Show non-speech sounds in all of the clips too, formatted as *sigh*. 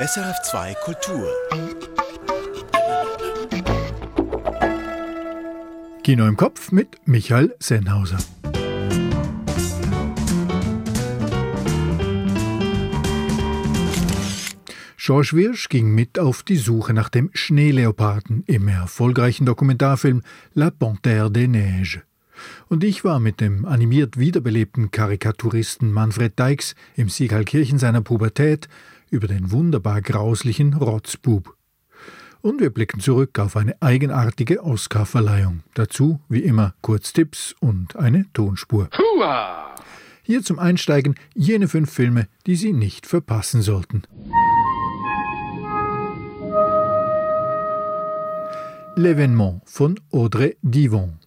SRF2 Kultur. Kino im Kopf mit Michael Sennhauser. George Wirsch ging mit auf die Suche nach dem Schneeleoparden im erfolgreichen Dokumentarfilm La Panthère des Neiges. Und ich war mit dem animiert wiederbelebten Karikaturisten Manfred Dykes im Siegalkirchen seiner Pubertät über den wunderbar grauslichen Rotzbub. Und wir blicken zurück auf eine eigenartige Oscarverleihung. Dazu, wie immer, Kurztipps und eine Tonspur. Hua! Hier zum Einsteigen jene fünf Filme, die Sie nicht verpassen sollten. L'événement von Audrey Divon.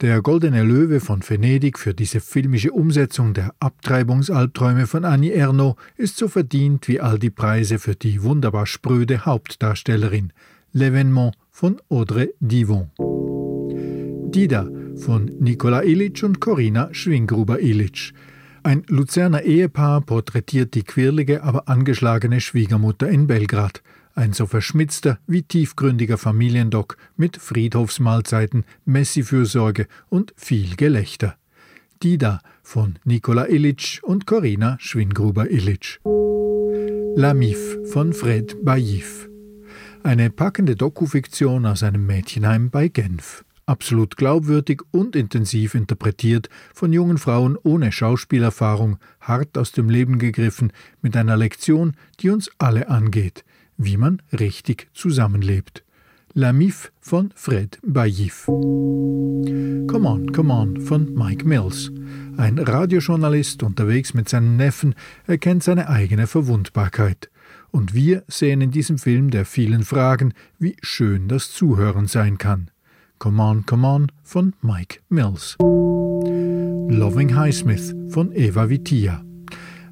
Der Goldene Löwe von Venedig für diese filmische Umsetzung der Abtreibungsalbträume von Annie Ernaux ist so verdient wie all die Preise für die wunderbar spröde Hauptdarstellerin. L'événement von Audrey Divon. Dida von Nikola Illich und Corina Schwingruber-Illich. Ein Luzerner Ehepaar porträtiert die quirlige, aber angeschlagene Schwiegermutter in Belgrad. Ein so verschmitzter wie tiefgründiger Familiendoc mit Friedhofsmahlzeiten, Messi-Fürsorge und viel Gelächter. Dida von Nikola Illich und Corina Schwingruber-Illich. La Mif von Fred Baïf. Eine packende Dokufiktion aus einem Mädchenheim bei Genf. Absolut glaubwürdig und intensiv interpretiert von jungen Frauen ohne Schauspielerfahrung, hart aus dem Leben gegriffen, mit einer Lektion, die uns alle angeht – wie man richtig zusammenlebt. La Mif von Fred Bayif. Come on, come on von Mike Mills. Ein Radiojournalist unterwegs mit seinem Neffen erkennt seine eigene Verwundbarkeit. Und wir sehen in diesem Film der vielen Fragen, wie schön das Zuhören sein kann. Come on, come on von Mike Mills. Loving Highsmith von Eva Vitia.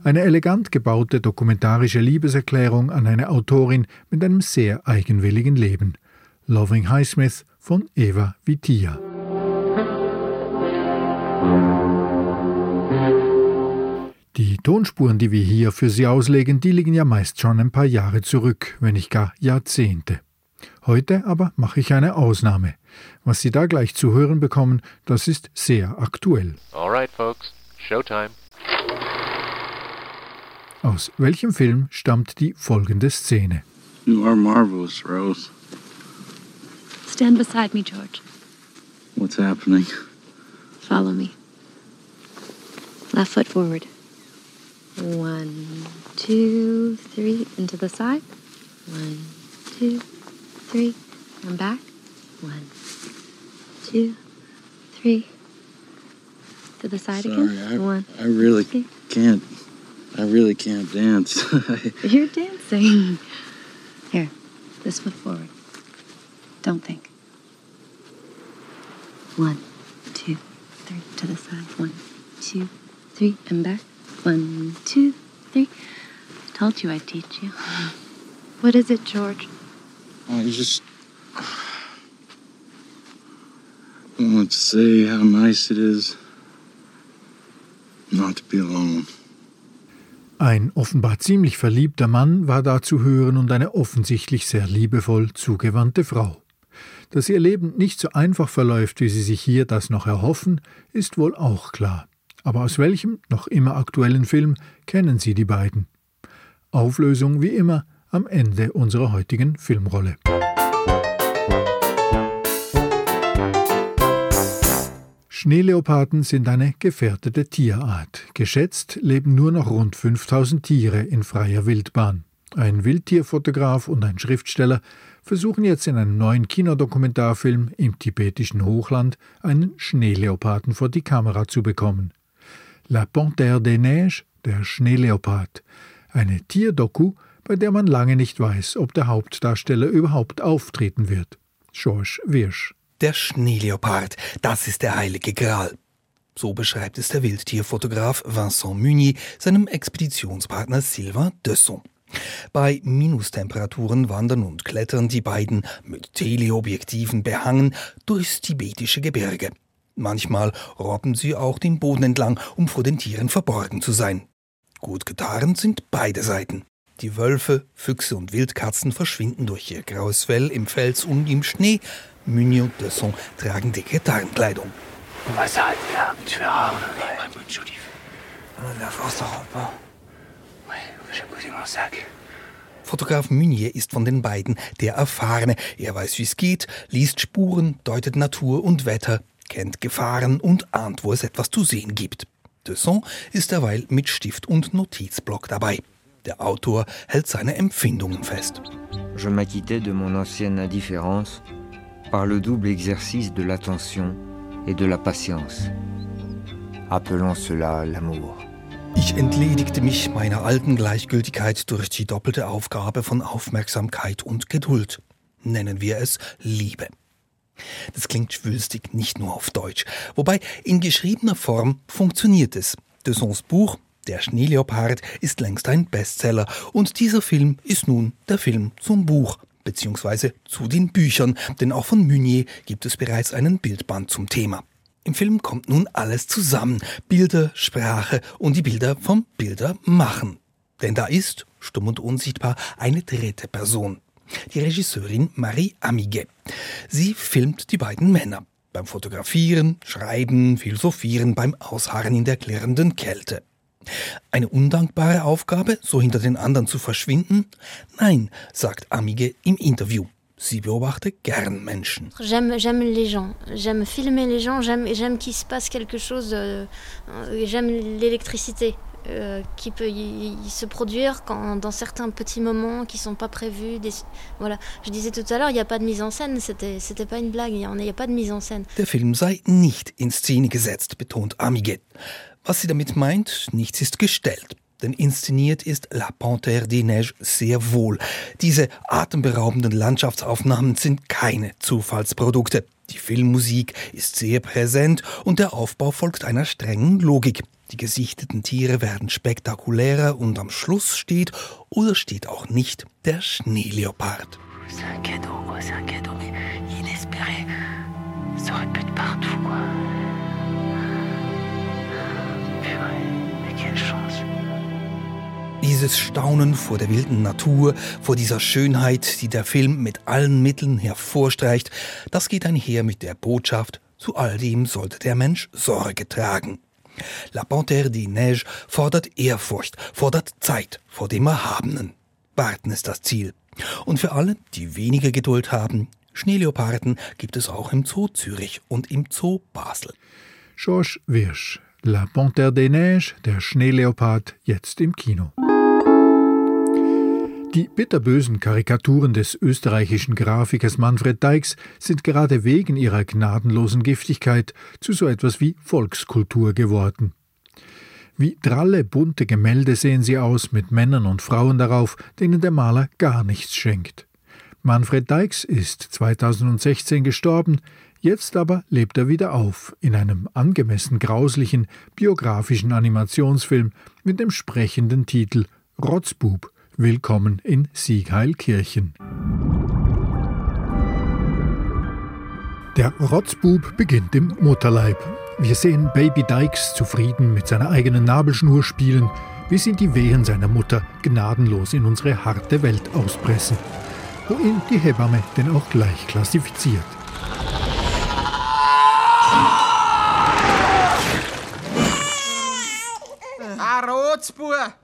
Eine elegant gebaute dokumentarische Liebeserklärung an eine Autorin mit einem sehr eigenwilligen Leben. Loving Highsmith von Eva Vitia. Die Tonspuren, die wir hier für Sie auslegen, die liegen ja meist schon ein paar Jahre zurück, wenn nicht gar Jahrzehnte. Heute aber mache ich eine Ausnahme. Was Sie da gleich zu hören bekommen, das ist sehr aktuell. All right, folks. Showtime. Aus welchem Film stammt die folgende Szene? You are marvelous, Rose. Stand beside me, George. What's happening? Follow me. Left foot forward. One, two, three. Into the side. One, two, three. And back. One, two, three. To the side Sorry, again. I, One. I really two. can't. I really can't dance. *laughs* You're dancing. Here, this foot forward. Don't think. One, two, three. To the side. One, two, three. And back. One, two, three. Told you I'd teach you. *laughs* What is it, George? I just want to say how nice it is not to be alone. Ein offenbar ziemlich verliebter Mann war da zu hören und eine offensichtlich sehr liebevoll zugewandte Frau. Dass ihr Leben nicht so einfach verläuft, wie sie sich hier das noch erhoffen, ist wohl auch klar. Aber aus welchem noch immer aktuellen Film kennen Sie die beiden? Auflösung wie immer am Ende unserer heutigen Filmrolle. Schneeleoparden sind eine gefährdete Tierart. Geschätzt leben nur noch rund 5000 Tiere in freier Wildbahn. Ein Wildtierfotograf und ein Schriftsteller versuchen jetzt in einem neuen Kinodokumentarfilm im tibetischen Hochland einen Schneeleoparden vor die Kamera zu bekommen. La Panthère des Neiges, der Schneeleopard. Eine Tierdoku, bei der man lange nicht weiß, ob der Hauptdarsteller überhaupt auftreten wird. George Wirsch. Der Schneeleopard, das ist der heilige Gral. So beschreibt es der Wildtierfotograf Vincent Munier seinem Expeditionspartner Sylvain Desson. Bei Minustemperaturen wandern und klettern die beiden mit Teleobjektiven behangen durchs tibetische Gebirge. Manchmal robben sie auch den Boden entlang, um vor den Tieren verborgen zu sein. Gut getarnt sind beide Seiten. Die Wölfe, Füchse und Wildkatzen verschwinden durch ihr graues Fell im Fels und im Schnee. Meunier und Desson tragen dicke Tarnkleidung. Fotograf Meunier ist von den beiden der Erfahrene. Er weiß, wie es geht, liest Spuren, deutet Natur und Wetter, kennt Gefahren und ahnt, wo es etwas zu sehen gibt. Desson ist derweil mit Stift und Notizblock dabei. Der Autor hält seine Empfindungen fest. Je m'acquittais de mon ancienne indifférence par le double exercice de l'attention et de la patience. Appelons cela l'amour. Ich entledigte mich meiner alten Gleichgültigkeit durch die doppelte Aufgabe von Aufmerksamkeit und Geduld. Nennen wir es Liebe. Das klingt schwülstig, nicht nur auf Deutsch. Wobei in geschriebener Form funktioniert es. Dessons Buch Der Schneeleopard ist längst ein Bestseller und dieser Film ist nun der Film zum Buch beziehungsweise zu den Büchern, denn auch von Meunier gibt es bereits einen Bildband zum Thema. Im Film kommt nun alles zusammen. Bilder, Sprache und die Bilder vom Bildermachen. Denn da ist, stumm und unsichtbar, eine dritte Person. Die Regisseurin Marie Amiguet. Sie filmt die beiden Männer. Beim Fotografieren, Schreiben, Philosophieren, beim Ausharren in der klirrenden Kälte. Eine undankbare Aufgabe, so hinter den anderen zu verschwinden? Nein, sagt Amige im Interview. Sie beobachtet gern Menschen. J'aime, j'aime les gens. J'aime filmer les gens. J'aime, j'aime qu'il se passe quelque chose. Euh, j'aime l'électricité euh, qui peut y, y se produire quand, dans certains petits moments qui sont pas prévus. Des, voilà. Je disais tout à l'heure, il n'y a pas de mise en scène. C'était, c'était pas une blague. Il n'y a, a pas de mise en scène. Der Film sei nicht in Szene gesetzt, betont Amiguet. Was sie damit meint, nichts ist gestellt. Denn inszeniert ist La Panthère des Neiges sehr wohl. Diese atemberaubenden Landschaftsaufnahmen sind keine Zufallsprodukte. Die Filmmusik ist sehr präsent und der Aufbau folgt einer strengen Logik. Die gesichteten Tiere werden spektakulärer und am Schluss steht oder steht auch nicht der Schneeleopard. C'est un cadeau, c'est un cadeau, mais inespéré. Ça aurait pu être partout. Dieses Staunen vor der wilden Natur, vor dieser Schönheit, die der Film mit allen Mitteln hervorstreicht, das geht einher mit der Botschaft, zu all dem sollte der Mensch Sorge tragen. La Panthère des Neiges fordert Ehrfurcht, fordert Zeit vor dem Erhabenen. Warten ist das Ziel. Und für alle, die weniger Geduld haben, Schneeleoparden gibt es auch im Zoo Zürich und im Zoo Basel. Georges Wirsch, La Panthère des Neiges, der Schneeleopard, jetzt im Kino. Die bitterbösen Karikaturen des österreichischen Grafikers Manfred Deix sind gerade wegen ihrer gnadenlosen Giftigkeit zu so etwas wie Volkskultur geworden. Wie dralle, bunte Gemälde sehen sie aus, mit Männern und Frauen darauf, denen der Maler gar nichts schenkt. Manfred Deix ist 2016 gestorben, jetzt aber lebt er wieder auf in einem angemessen grauslichen biografischen Animationsfilm mit dem sprechenden Titel Rotzbub. Willkommen in Siegheilkirchen. Der Rotzbub beginnt im Mutterleib. Wir sehen Baby Dykes zufrieden mit seiner eigenen Nabelschnur spielen, wie sie die Wehen seiner Mutter gnadenlos in unsere harte Welt auspressen, wo ihn die Hebamme denn auch gleich klassifiziert. Rotzbub!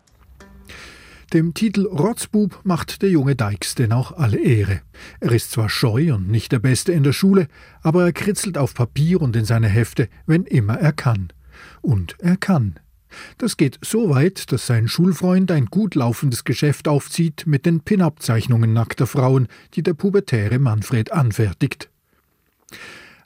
Dem Titel Rotzbub macht der junge Dykes denn auch alle Ehre. Er ist zwar scheu und nicht der Beste in der Schule, aber er kritzelt auf Papier und in seine Hefte, wenn immer er kann. Und er kann. Das geht so weit, dass sein Schulfreund ein gut laufendes Geschäft aufzieht mit den Pin-Up-Zeichnungen nackter Frauen, die der pubertäre Manfred anfertigt.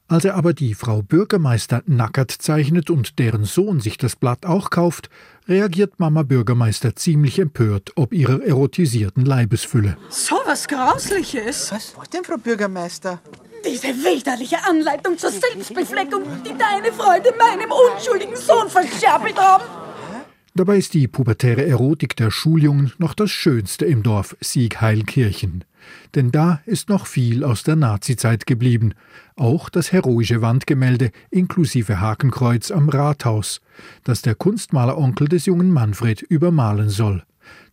Als er aber die Frau Bürgermeister nackert zeichnet und deren Sohn sich das Blatt auch kauft, reagiert Mama Bürgermeister ziemlich empört ob ihrer erotisierten Leibesfülle. So was Grausliches! Was? Was denn, Frau Bürgermeister? Diese widerliche Anleitung zur Selbstbefleckung, die deine Freunde meinem unschuldigen Sohn verscherbelt haben! Dabei ist die pubertäre Erotik der Schuljungen noch das Schönste im Dorf Siegheilkirchen. Denn da ist noch viel aus der Nazizeit geblieben, auch das heroische Wandgemälde inklusive Hakenkreuz am Rathaus, das der Kunstmaleronkel des jungen Manfred übermalen soll.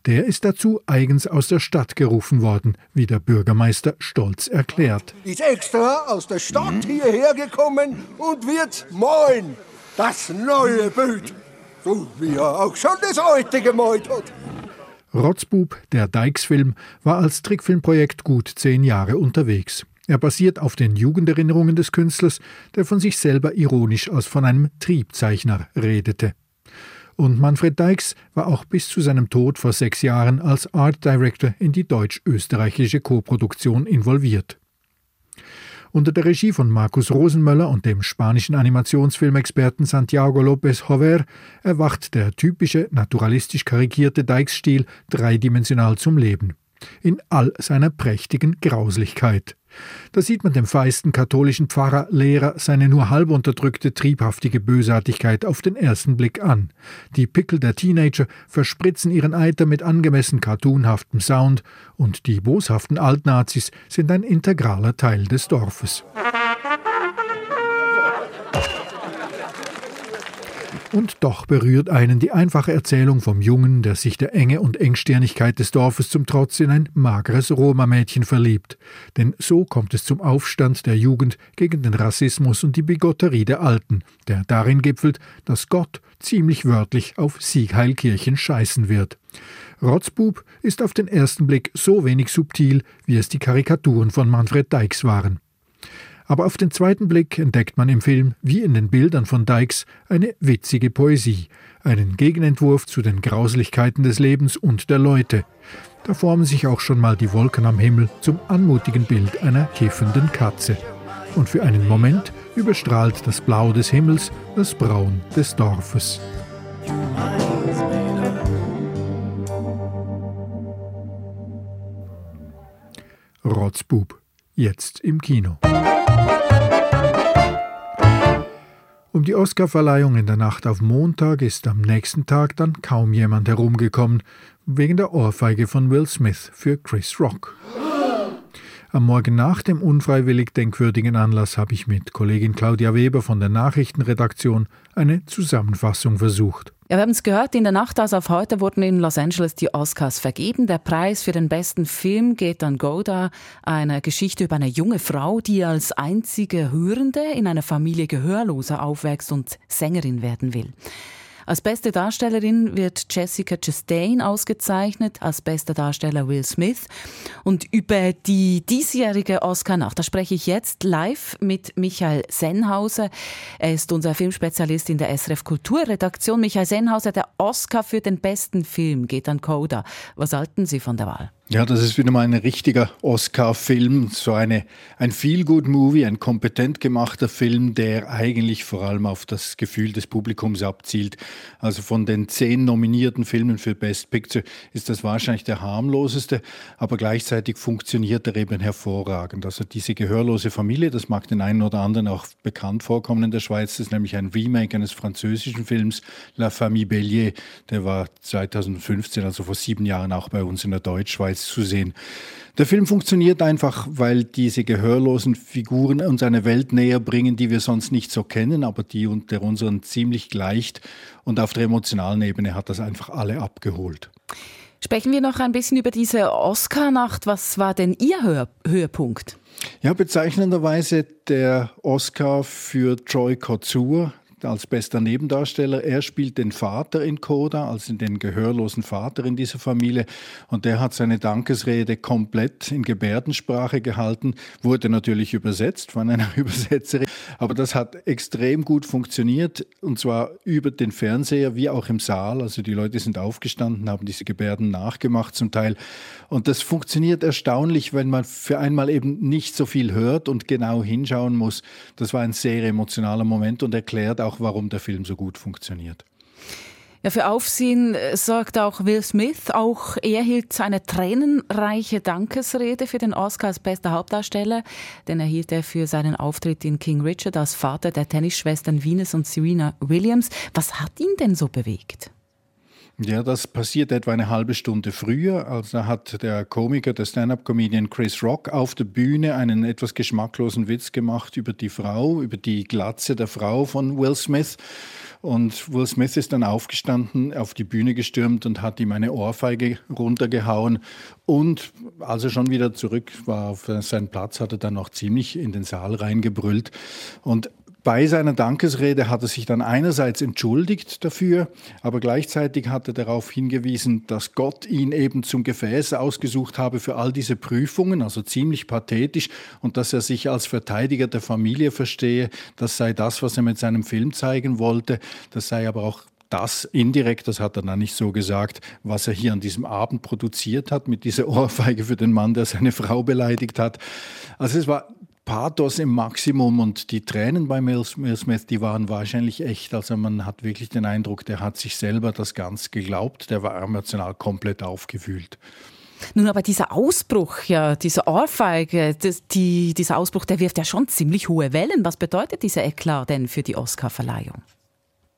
Der ist dazu eigens aus der Stadt gerufen worden, wie der Bürgermeister stolz erklärt. Ist extra aus der Stadt hierher gekommen und wird malen. Das neue Bild. So wie er auch schon das alte gemalt hat. Rotzbub, der Dykes-Film, war als Trickfilmprojekt gut zehn Jahre unterwegs. Er basiert auf den Jugenderinnerungen des Künstlers, der von sich selber ironisch als von einem Triebzeichner redete. Und Manfred Dykes war auch bis zu seinem Tod vor sechs Jahren als Art Director in die deutsch-österreichische Koproduktion involviert. Unter der Regie von Markus Rosenmöller und dem spanischen Animationsfilmexperten Santiago López Jover erwacht der typische naturalistisch karikierte Dykes-Stil dreidimensional zum Leben. In all seiner prächtigen Grauslichkeit. Da sieht man dem feisten katholischen Pfarrer Lehrer seine nur halb unterdrückte triebhaftige Bösartigkeit auf den ersten Blick an. Die Pickel der Teenager verspritzen ihren Eiter mit angemessen cartoonhaftem Sound und die boshaften Altnazis sind ein integraler Teil des Dorfes. Und doch berührt einen die einfache Erzählung vom Jungen, der sich der Enge und Engstirnigkeit des Dorfes zum Trotz in ein mageres Roma-Mädchen verliebt. Denn so kommt es zum Aufstand der Jugend gegen den Rassismus und die Bigotterie der Alten, der darin gipfelt, dass Gott ziemlich wörtlich auf Siegheilkirchen scheißen wird. Rotzbub ist auf den ersten Blick so wenig subtil, wie es die Karikaturen von Manfred Dykes waren. Aber auf den zweiten Blick entdeckt man im Film, wie in den Bildern von Dykes, eine witzige Poesie, einen Gegenentwurf zu den Grauslichkeiten des Lebens und der Leute. Da formen sich auch schon mal die Wolken am Himmel zum anmutigen Bild einer kiffenden Katze. Und für einen Moment überstrahlt das Blau des Himmels das Braun des Dorfes. Rotzbub, jetzt im Kino. Um die Oscarverleihung in der Nacht auf Montag ist am nächsten Tag dann kaum jemand herumgekommen, wegen der Ohrfeige von Will Smith für Chris Rock. Am Morgen nach dem unfreiwillig denkwürdigen Anlass habe ich mit Kollegin Claudia Weber von der Nachrichtenredaktion eine Zusammenfassung versucht. Ja, wir haben es gehört, in der Nacht also auf heute wurden in Los Angeles die Oscars vergeben. Der Preis für den besten Film geht an Goda, eine Geschichte über eine junge Frau, die als einzige Hörende in einer Familie Gehörloser aufwächst und Sängerin werden will. Als beste Darstellerin wird Jessica Chastain ausgezeichnet, als bester Darsteller Will Smith. Und über die diesjährige Oscar-Nacht, da spreche ich jetzt live mit Michael Sennhauser. Er ist unser Filmspezialist in der SRF Kulturredaktion. Michael Sennhauser, der Oscar für den besten Film geht an Coda. Was halten Sie von der Wahl? Ja, das ist wieder mal ein richtiger Oscar-Film, so eine, ein Feel-Good-Movie, ein kompetent gemachter Film, der eigentlich vor allem auf das Gefühl des Publikums abzielt. Also von den zehn nominierten Filmen für Best Picture ist das wahrscheinlich der harmloseste, aber gleichzeitig funktioniert er eben hervorragend. Also diese gehörlose Familie, das mag den einen oder anderen auch bekannt vorkommen in der Schweiz, das ist nämlich ein Remake eines französischen Films, La Famille Bellier, der war 2015, also vor sieben Jahren auch bei uns in der Deutschschweiz zu sehen. Der Film funktioniert einfach, weil diese gehörlosen Figuren uns eine Welt näher bringen, die wir sonst nicht so kennen, aber die unter unseren ziemlich gleicht. Und auf der emotionalen Ebene hat das einfach alle abgeholt. Sprechen wir noch ein bisschen über diese Oscar-Nacht. Was war denn Ihr Hör Höhepunkt? Ja, bezeichnenderweise der Oscar für Troy Kotsur, als bester Nebendarsteller. Er spielt den Vater in Coda, also den gehörlosen Vater in dieser Familie. Und der hat seine Dankesrede komplett in Gebärdensprache gehalten, wurde natürlich übersetzt von einer *laughs* Übersetzerin. Aber das hat extrem gut funktioniert und zwar über den Fernseher wie auch im Saal. Also die Leute sind aufgestanden, haben diese Gebärden nachgemacht zum Teil. Und das funktioniert erstaunlich, wenn man für einmal eben nicht so viel hört und genau hinschauen muss. Das war ein sehr emotionaler Moment und erklärt auch, warum der Film so gut funktioniert. Ja, für Aufsehen äh, sorgt auch Will Smith. Auch er hielt seine tränenreiche Dankesrede für den Oscar als bester Hauptdarsteller. Den erhielt er für seinen Auftritt in King Richard als Vater der Tennisschwestern Venus und Serena Williams. Was hat ihn denn so bewegt? Ja, das passiert etwa eine halbe Stunde früher. Also hat der Komiker, der Stand-up-Comedian Chris Rock auf der Bühne einen etwas geschmacklosen Witz gemacht über die Frau, über die Glatze der Frau von Will Smith. Und Will Smith ist dann aufgestanden, auf die Bühne gestürmt und hat ihm eine Ohrfeige runtergehauen. Und als er schon wieder zurück war auf seinen Platz, hat er dann auch ziemlich in den Saal reingebrüllt. Und bei seiner Dankesrede hat er sich dann einerseits entschuldigt dafür, aber gleichzeitig hat er darauf hingewiesen, dass Gott ihn eben zum Gefäß ausgesucht habe für all diese Prüfungen, also ziemlich pathetisch, und dass er sich als Verteidiger der Familie verstehe. Das sei das, was er mit seinem Film zeigen wollte. Das sei aber auch das indirekt, das hat er dann nicht so gesagt, was er hier an diesem Abend produziert hat, mit dieser Ohrfeige für den Mann, der seine Frau beleidigt hat. Also es war Pathos im Maximum und die Tränen bei Will Smith, die waren wahrscheinlich echt. Also man hat wirklich den Eindruck, der hat sich selber das ganz geglaubt, der war emotional komplett aufgewühlt. Nun, aber dieser Ausbruch, ja, diese Ohrfeige, das, die, dieser Ausbruch, der wirft ja schon ziemlich hohe Wellen. Was bedeutet dieser Eklat denn für die Oscarverleihung?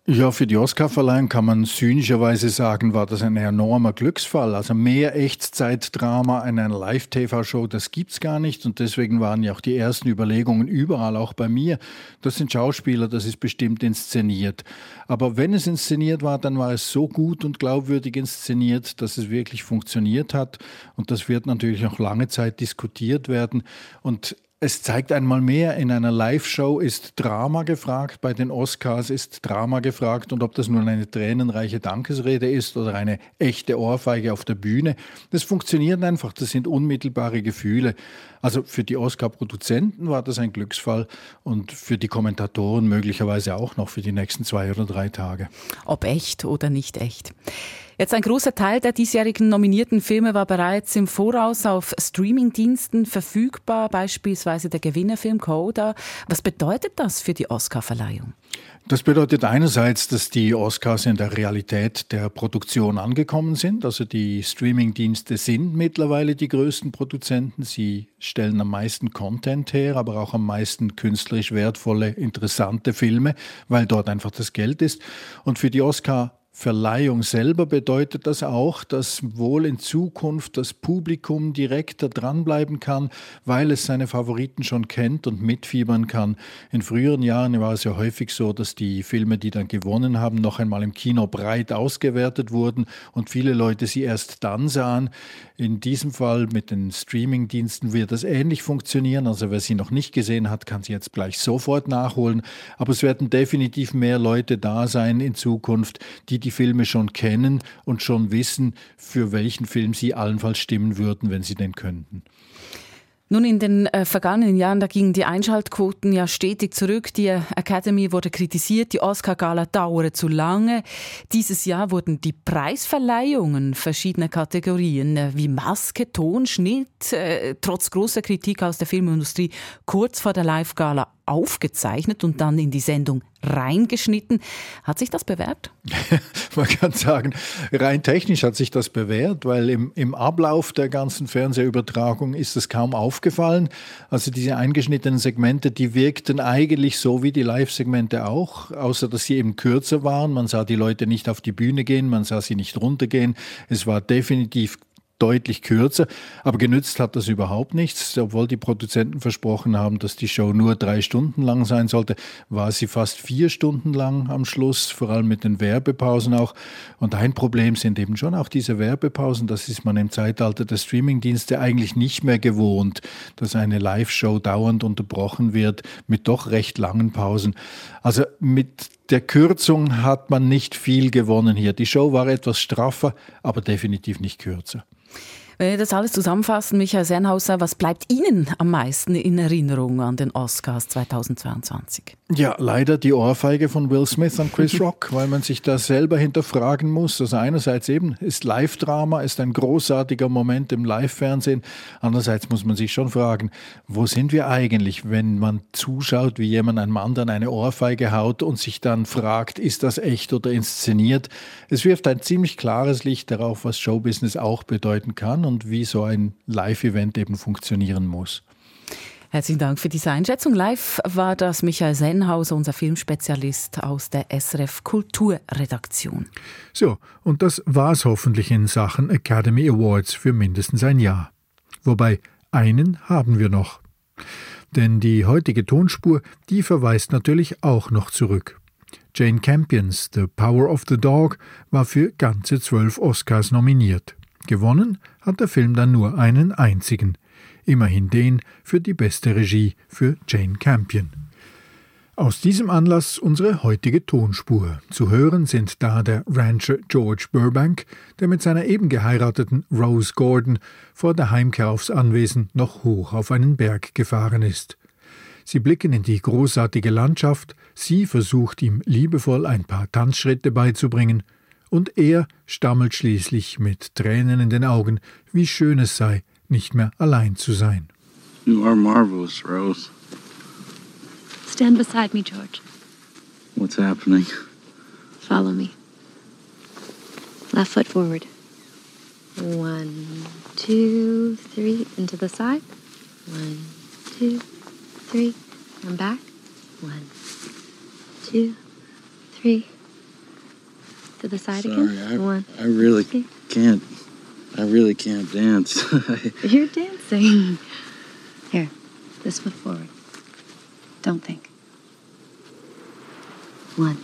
Ja, für die Oscarverleihung kann man zynischerweise sagen, war das ein enormer Glücksfall. Also mehr Echtzeitdrama in einer Live-TV-Show, das gibt's gar nicht. Und deswegen waren ja auch die ersten Überlegungen überall, auch bei mir. Das sind Schauspieler, das ist bestimmt inszeniert. Aber wenn es inszeniert war, dann war es so gut und glaubwürdig inszeniert, dass es wirklich funktioniert hat. Und das wird natürlich noch lange Zeit diskutiert werden. Und es zeigt einmal mehr, in einer Live-Show ist Drama gefragt, bei den Oscars ist Drama gefragt und ob das nun eine tränenreiche Dankesrede ist oder eine echte Ohrfeige auf der Bühne, das funktioniert einfach, das sind unmittelbare Gefühle. Also für die Oscar-Produzenten war das ein Glücksfall und für die Kommentatoren möglicherweise auch noch für die nächsten zwei oder drei Tage. Ob echt oder nicht echt. Jetzt ein großer Teil der diesjährigen nominierten Filme war bereits im Voraus auf Streamingdiensten verfügbar, beispielsweise der Gewinnerfilm Coda. Was bedeutet das für die Oscarverleihung? Das bedeutet einerseits, dass die Oscars in der Realität der Produktion angekommen sind. Also die Streamingdienste sind mittlerweile die größten Produzenten. Sie stellen am meisten Content her, aber auch am meisten künstlerisch wertvolle, interessante Filme, weil dort einfach das Geld ist. Und für die Oscar Verleihung selber bedeutet das auch, dass wohl in Zukunft das Publikum direkter dranbleiben kann, weil es seine Favoriten schon kennt und mitfiebern kann. In früheren Jahren war es ja häufig so, dass die Filme, die dann gewonnen haben, noch einmal im Kino breit ausgewertet wurden und viele Leute sie erst dann sahen. In diesem Fall mit den Streamingdiensten wird das ähnlich funktionieren. Also wer sie noch nicht gesehen hat, kann sie jetzt gleich sofort nachholen. Aber es werden definitiv mehr Leute da sein in Zukunft, die die Filme schon kennen und schon wissen, für welchen Film sie allenfalls stimmen würden, wenn sie denn könnten. Nun, in den äh, vergangenen Jahren, da gingen die Einschaltquoten ja stetig zurück. Die Academy wurde kritisiert, die Oscar-Gala dauere zu lange. Dieses Jahr wurden die Preisverleihungen verschiedener Kategorien äh, wie Maske, Ton, Schnitt, äh, trotz großer Kritik aus der Filmindustrie kurz vor der Live-Gala aufgezeichnet und dann in die Sendung reingeschnitten. Hat sich das bewährt? *laughs* Man kann sagen, rein technisch hat sich das bewährt, weil im, im Ablauf der ganzen Fernsehübertragung ist es kaum aufgefallen. Also diese eingeschnittenen Segmente, die wirkten eigentlich so wie die Live-Segmente auch, außer dass sie eben kürzer waren. Man sah die Leute nicht auf die Bühne gehen, man sah sie nicht runtergehen. Es war definitiv deutlich kürzer. Aber genützt hat das überhaupt nichts. Obwohl die Produzenten versprochen haben, dass die Show nur drei Stunden lang sein sollte, war sie fast vier Stunden lang am Schluss, vor allem mit den Werbepausen auch. Und ein Problem sind eben schon auch diese Werbepausen. Das ist man im Zeitalter der Streamingdienste eigentlich nicht mehr gewohnt, dass eine Live-Show dauernd unterbrochen wird mit doch recht langen Pausen. Also mit der Kürzung hat man nicht viel gewonnen hier. Die Show war etwas straffer, aber definitiv nicht kürzer. Wenn wir das alles zusammenfassen, Michael Sennhauser, was bleibt Ihnen am meisten in Erinnerung an den Oscars 2022? Ja, leider die Ohrfeige von Will Smith an Chris *laughs* Rock, weil man sich da selber hinterfragen muss. Also einerseits eben ist Live-Drama, ist ein großartiger Moment im Live-Fernsehen. Andererseits muss man sich schon fragen, wo sind wir eigentlich, wenn man zuschaut, wie jemand einem anderen eine Ohrfeige haut und sich dann fragt, ist das echt oder inszeniert? Es wirft ein ziemlich klares Licht darauf, was Showbusiness auch bedeuten kann und wie so ein Live-Event eben funktionieren muss. Herzlichen Dank für diese Einschätzung. Live war das Michael Sennhauser, unser Filmspezialist aus der SRF Kulturredaktion. So, und das war's hoffentlich in Sachen Academy Awards für mindestens ein Jahr. Wobei einen haben wir noch. Denn die heutige Tonspur, die verweist natürlich auch noch zurück. Jane Campions The Power of the Dog war für ganze zwölf Oscars nominiert. Gewonnen hat der Film dann nur einen einzigen, immerhin den für die beste Regie für Jane Campion. Aus diesem Anlass unsere heutige Tonspur. Zu hören sind da der Rancher George Burbank, der mit seiner eben geheirateten Rose Gordon vor der Heimkehr aufs Anwesen noch hoch auf einen Berg gefahren ist. Sie blicken in die großartige Landschaft, sie versucht ihm liebevoll ein paar Tanzschritte beizubringen, und er stammelt schließlich mit Tränen in den Augen, wie schön es sei, nicht mehr allein zu sein. You are marvelous, Rose. Stand beside me, George. What's happening? Follow me. Left foot forward. One, two, three, into the side. One, two, three, and back. One, two, three. To the side Sorry, again. I, One. I really two. can't. I really can't dance. *laughs* You're dancing. Here, this foot forward. Don't think. One,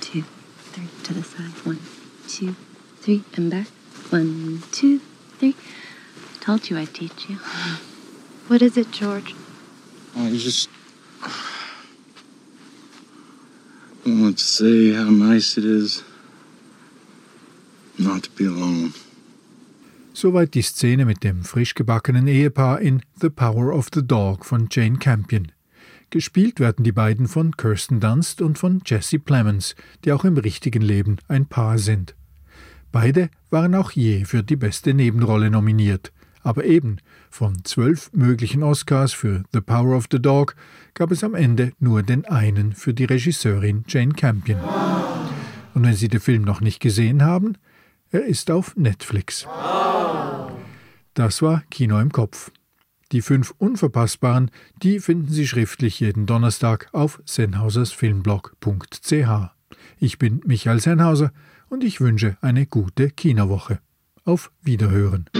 two, three, to the side. One, two, three, and back. One, two, three. Told you I'd teach you. *laughs* What is it, George? I just want to say how nice it is not to be alone. Soweit die Szene mit dem frisch gebackenen Ehepaar in The Power of the Dog von Jane Campion. Gespielt werden die beiden von Kirsten Dunst und von Jesse Plemons, die auch im richtigen Leben ein Paar sind. Beide waren auch je für die beste Nebenrolle nominiert, aber eben von zwölf möglichen Oscars für The Power of the Dog gab es am Ende nur den einen für die Regisseurin Jane Campion. Und wenn Sie den Film noch nicht gesehen haben, er ist auf Netflix. Das war Kino im Kopf. Die fünf Unverpassbaren, die finden Sie schriftlich jeden Donnerstag auf sennhausersfilmblog.ch. Ich bin Michael Sennhauser und ich wünsche eine gute Kinowoche. Auf Wiederhören.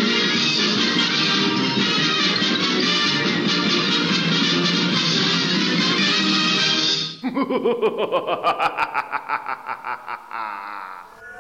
*laughs*